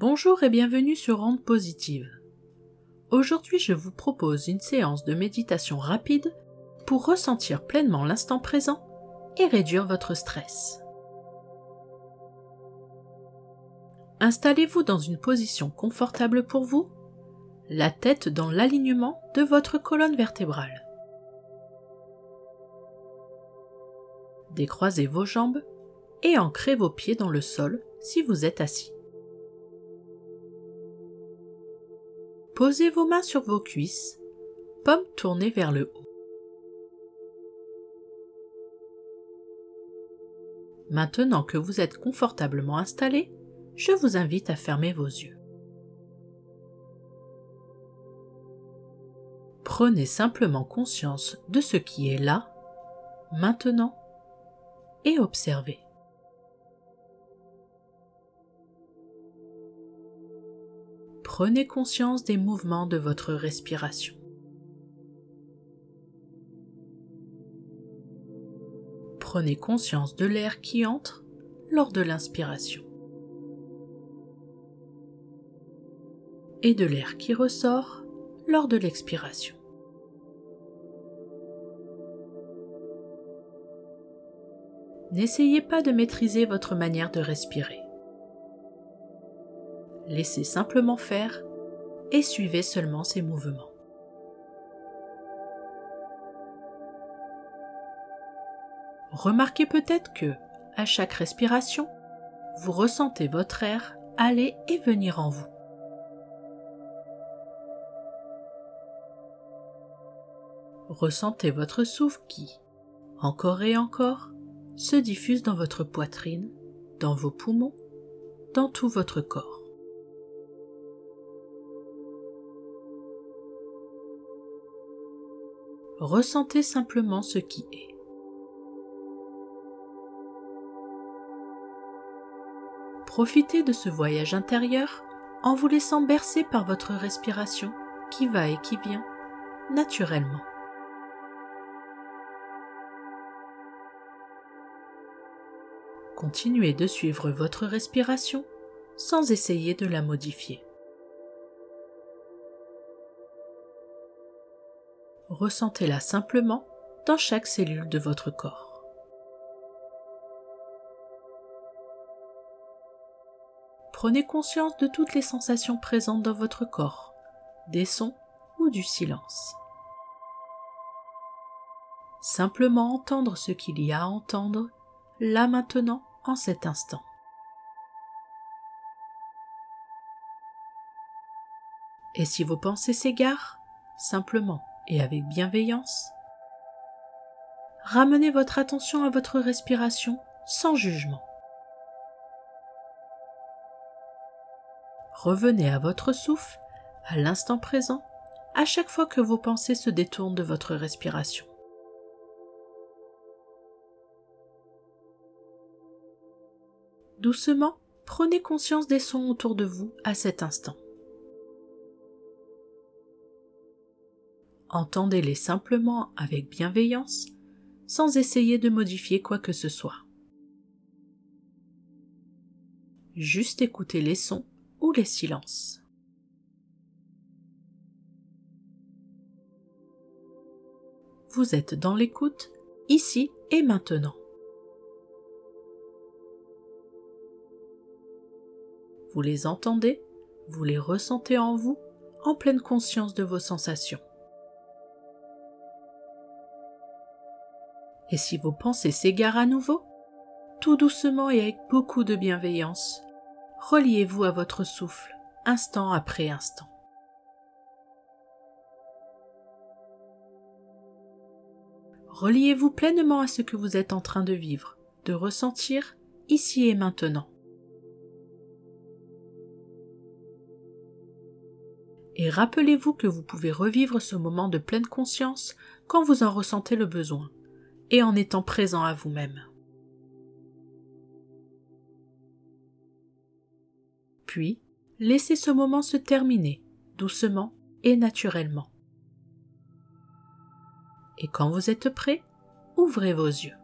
Bonjour et bienvenue sur Onde Positive. Aujourd'hui, je vous propose une séance de méditation rapide pour ressentir pleinement l'instant présent et réduire votre stress. Installez-vous dans une position confortable pour vous, la tête dans l'alignement de votre colonne vertébrale. Décroisez vos jambes et ancrez vos pieds dans le sol si vous êtes assis. Posez vos mains sur vos cuisses, pommes tournées vers le haut. Maintenant que vous êtes confortablement installé, je vous invite à fermer vos yeux. Prenez simplement conscience de ce qui est là, maintenant, et observez. Prenez conscience des mouvements de votre respiration. Prenez conscience de l'air qui entre lors de l'inspiration et de l'air qui ressort lors de l'expiration. N'essayez pas de maîtriser votre manière de respirer. Laissez simplement faire et suivez seulement ces mouvements. Remarquez peut-être que, à chaque respiration, vous ressentez votre air aller et venir en vous. Ressentez votre souffle qui, encore et encore, se diffuse dans votre poitrine, dans vos poumons, dans tout votre corps. Ressentez simplement ce qui est. Profitez de ce voyage intérieur en vous laissant bercer par votre respiration qui va et qui vient naturellement. Continuez de suivre votre respiration sans essayer de la modifier. Ressentez-la simplement dans chaque cellule de votre corps. Prenez conscience de toutes les sensations présentes dans votre corps, des sons ou du silence. Simplement entendre ce qu'il y a à entendre, là maintenant, en cet instant. Et si vos pensées s'égarent, simplement et avec bienveillance, ramenez votre attention à votre respiration sans jugement. Revenez à votre souffle, à l'instant présent, à chaque fois que vos pensées se détournent de votre respiration. Doucement, prenez conscience des sons autour de vous à cet instant. Entendez-les simplement avec bienveillance, sans essayer de modifier quoi que ce soit. Juste écoutez les sons ou les silences. Vous êtes dans l'écoute, ici et maintenant. Vous les entendez, vous les ressentez en vous, en pleine conscience de vos sensations. Et si vos pensées s'égarent à nouveau, tout doucement et avec beaucoup de bienveillance, reliez-vous à votre souffle, instant après instant. Reliez-vous pleinement à ce que vous êtes en train de vivre, de ressentir ici et maintenant. et rappelez-vous que vous pouvez revivre ce moment de pleine conscience quand vous en ressentez le besoin, et en étant présent à vous-même. Puis, laissez ce moment se terminer, doucement et naturellement. Et quand vous êtes prêt, ouvrez vos yeux.